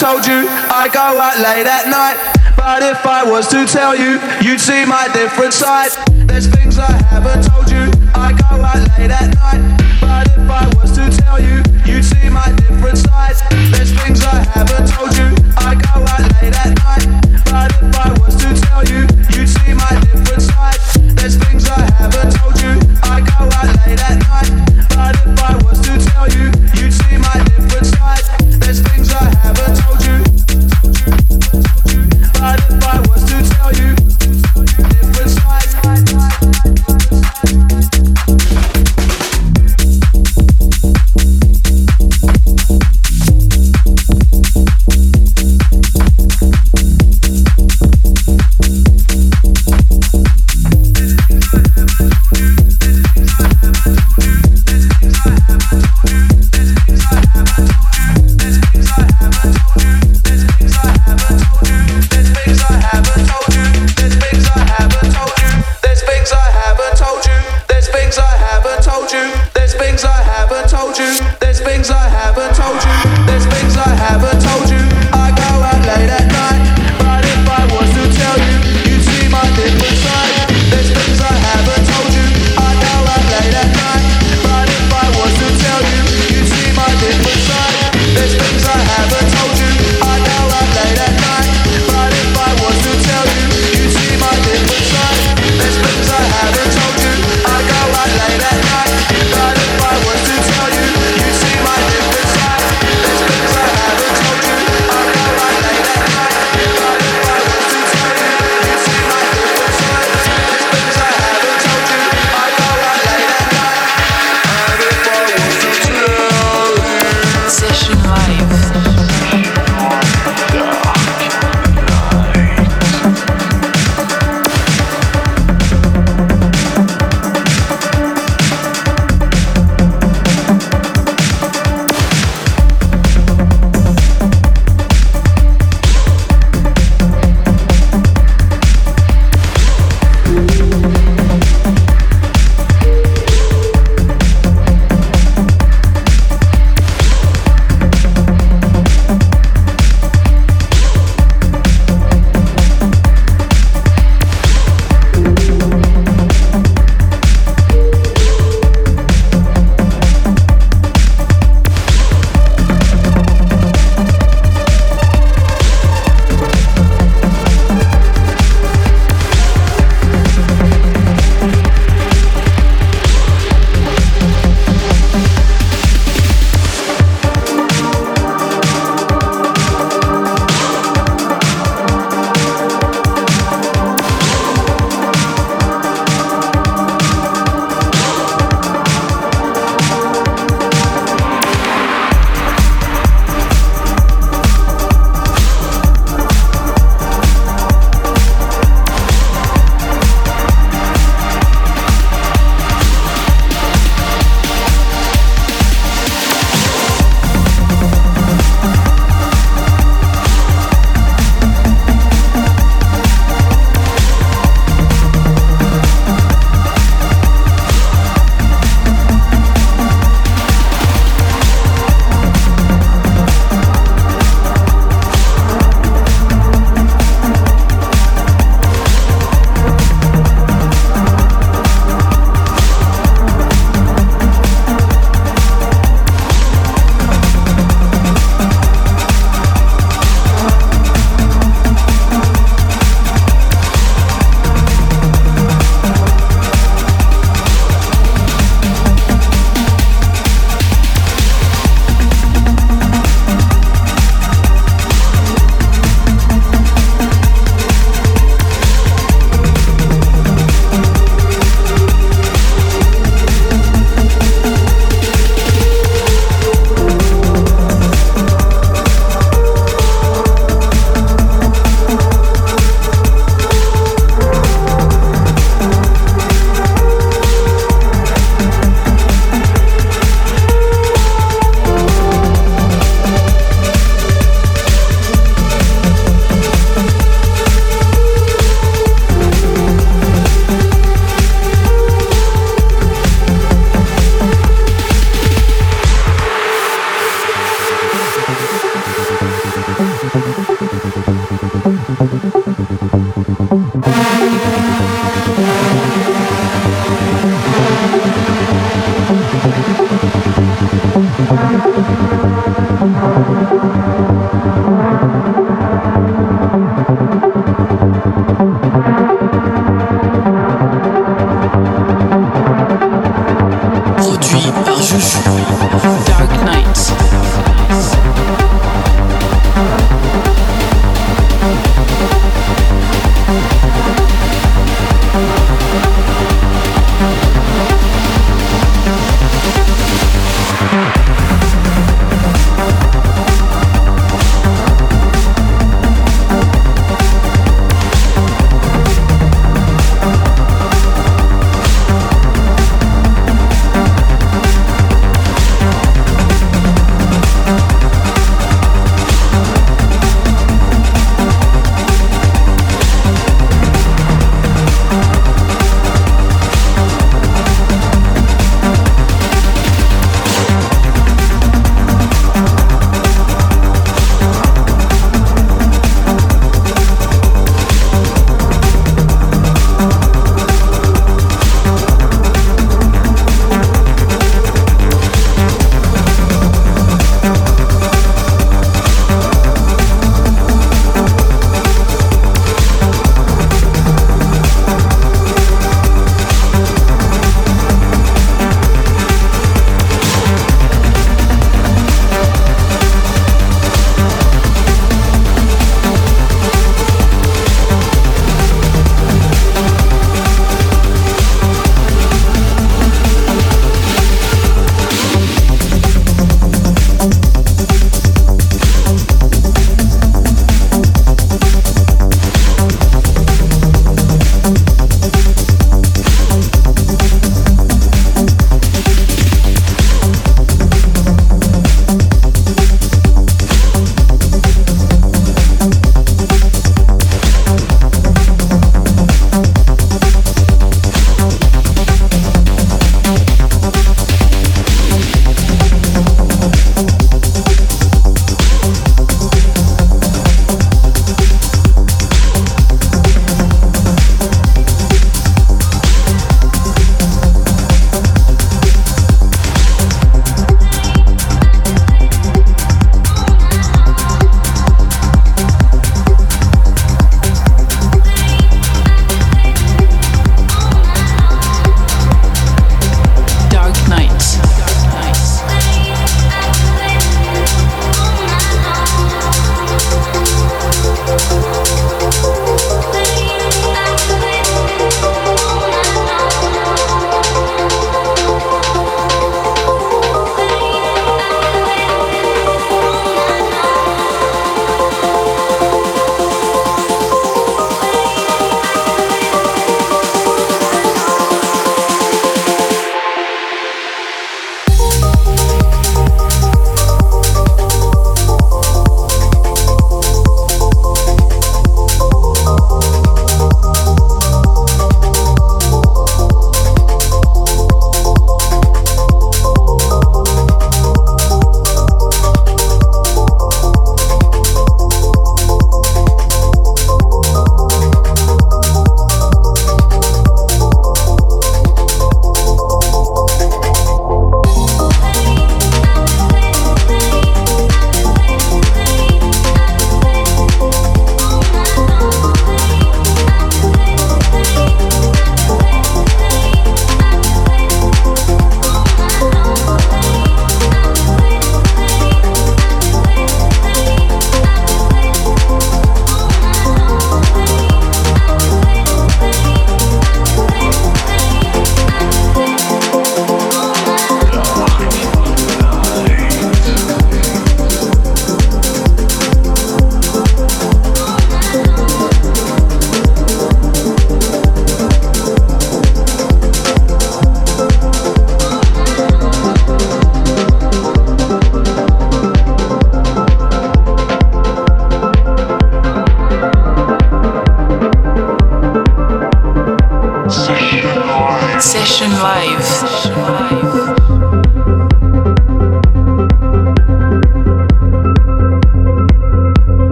told you I go out late at night. But if I was to tell you, you'd see my different side. There's things I haven't told you. I go out late at night. But if I was to tell you, you'd see my different side. There's things I haven't told you. I go out late at night. But if I was to tell you, you'd see my different side. There's things I haven't told you. I go out late at night. But if I was to tell you,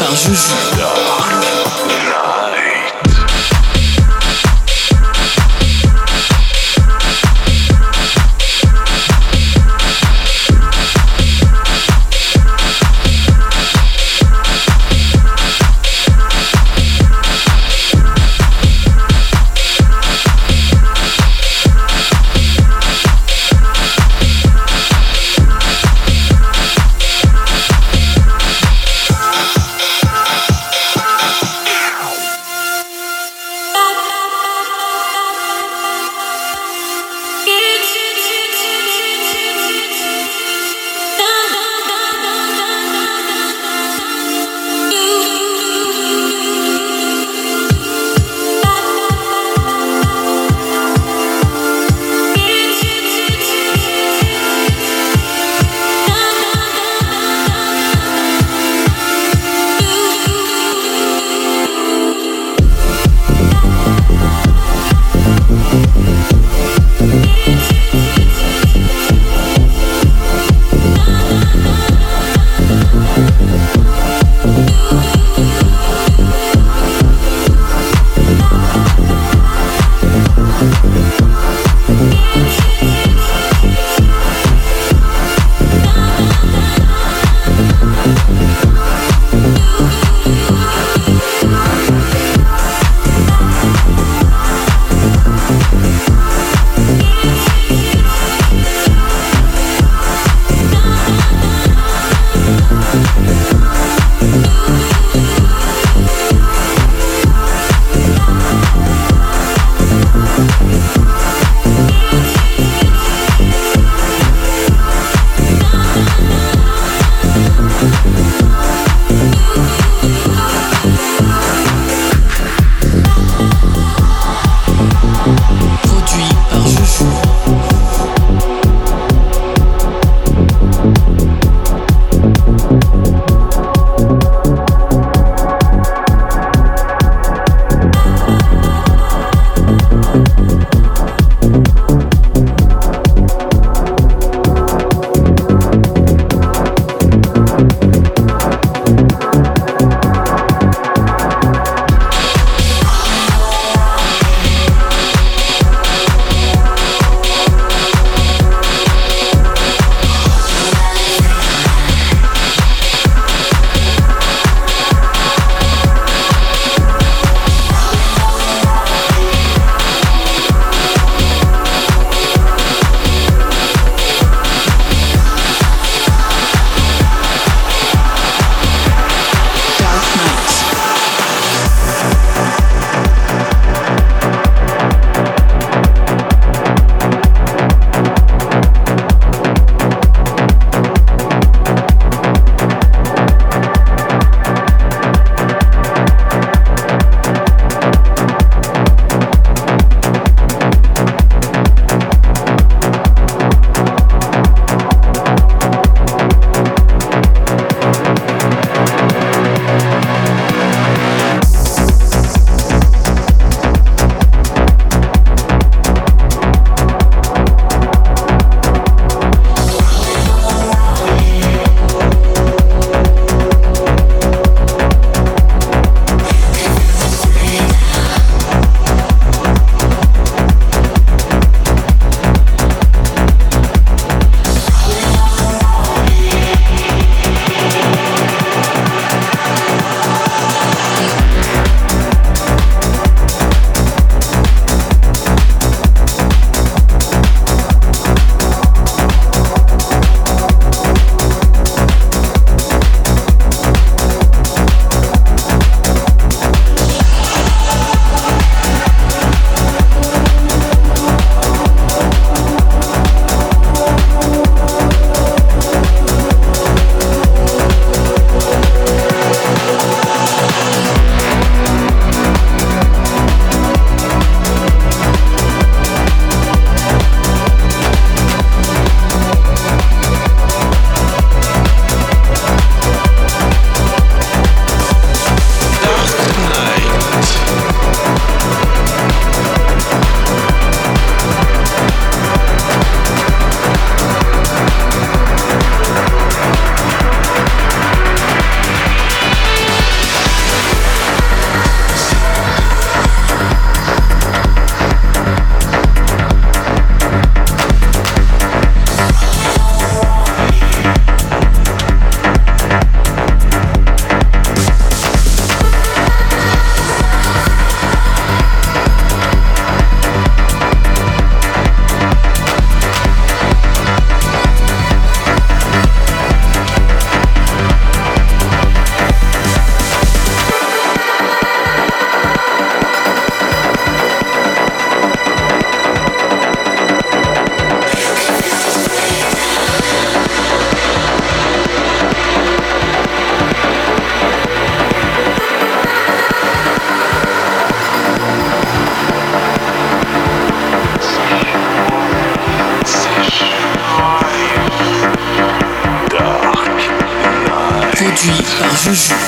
par Joujou.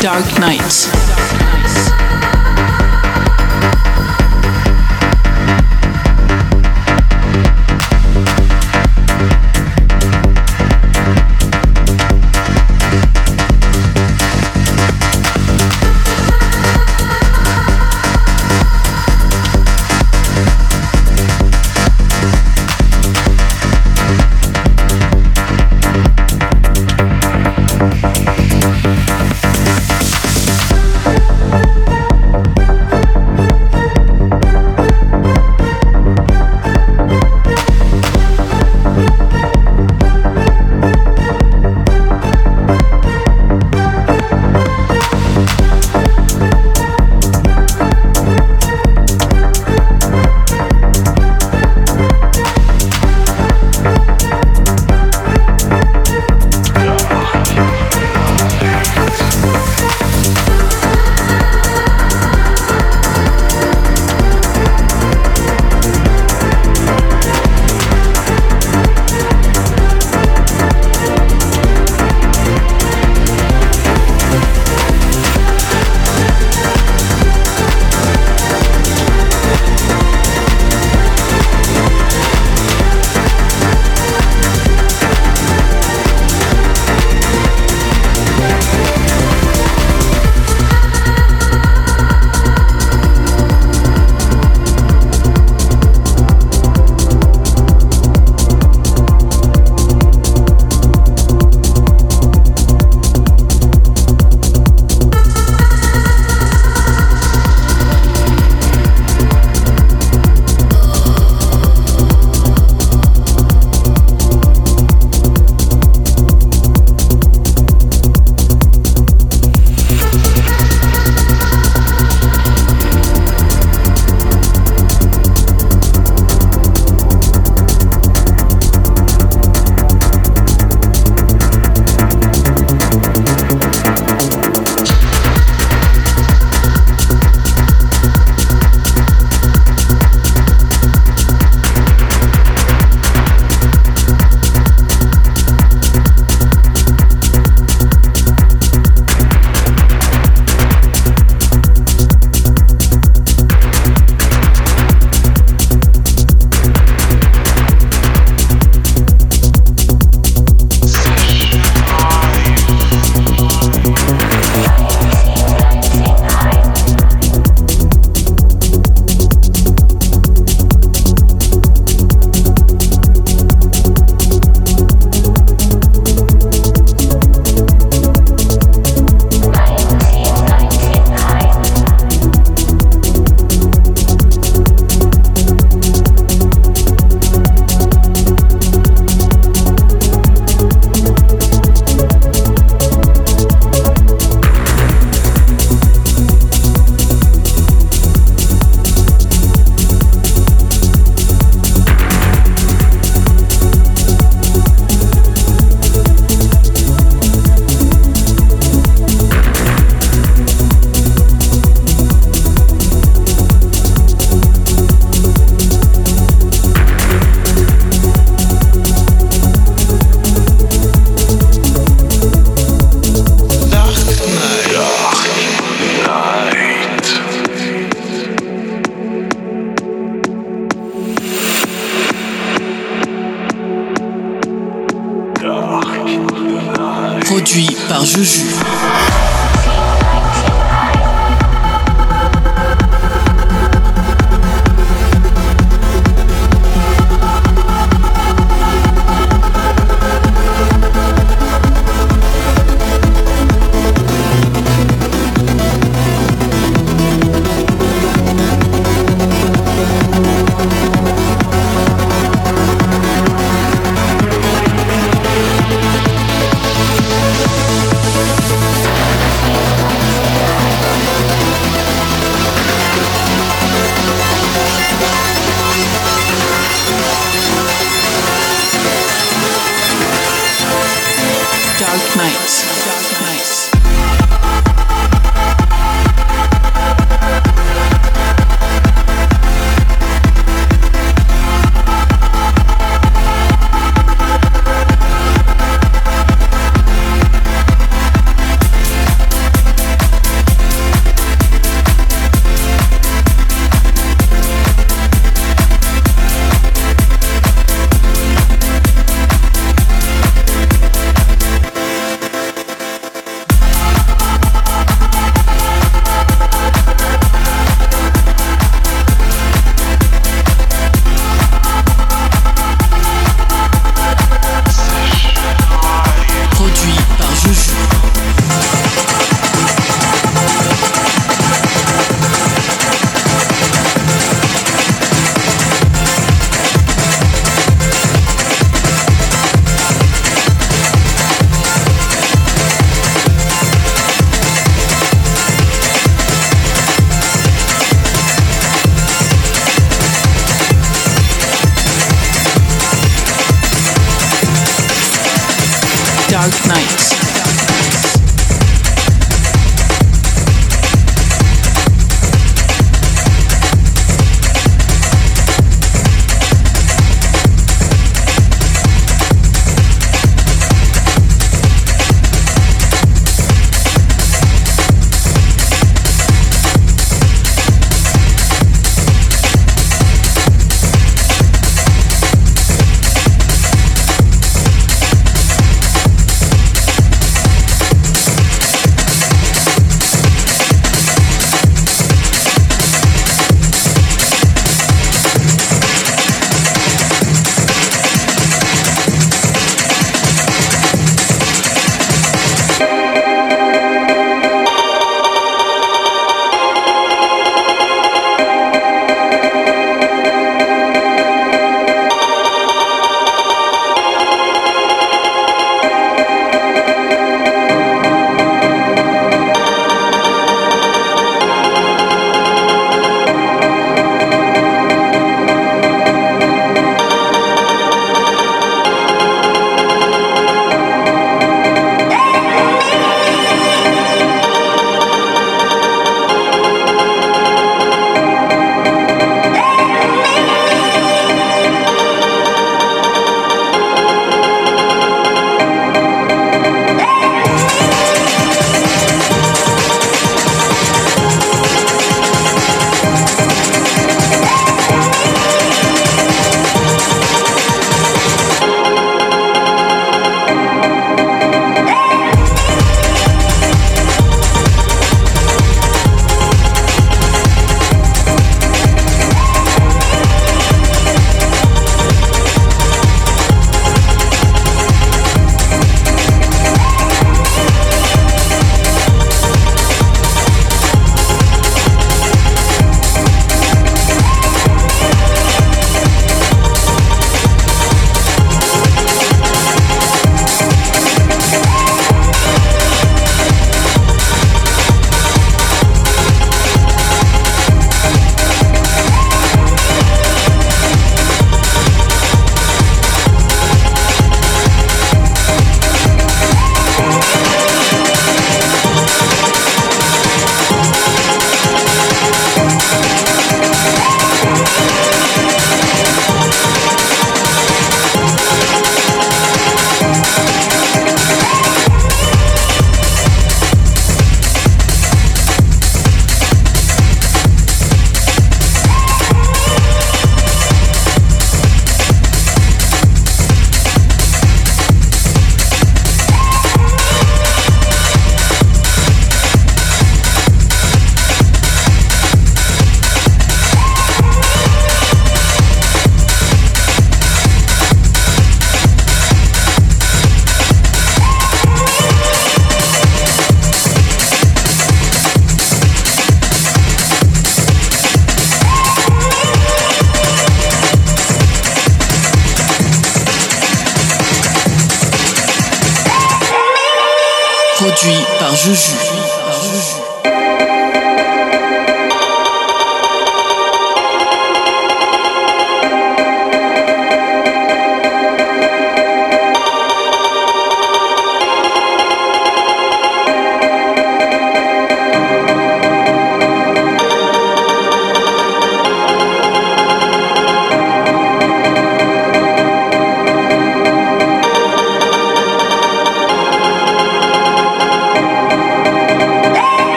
Darknights.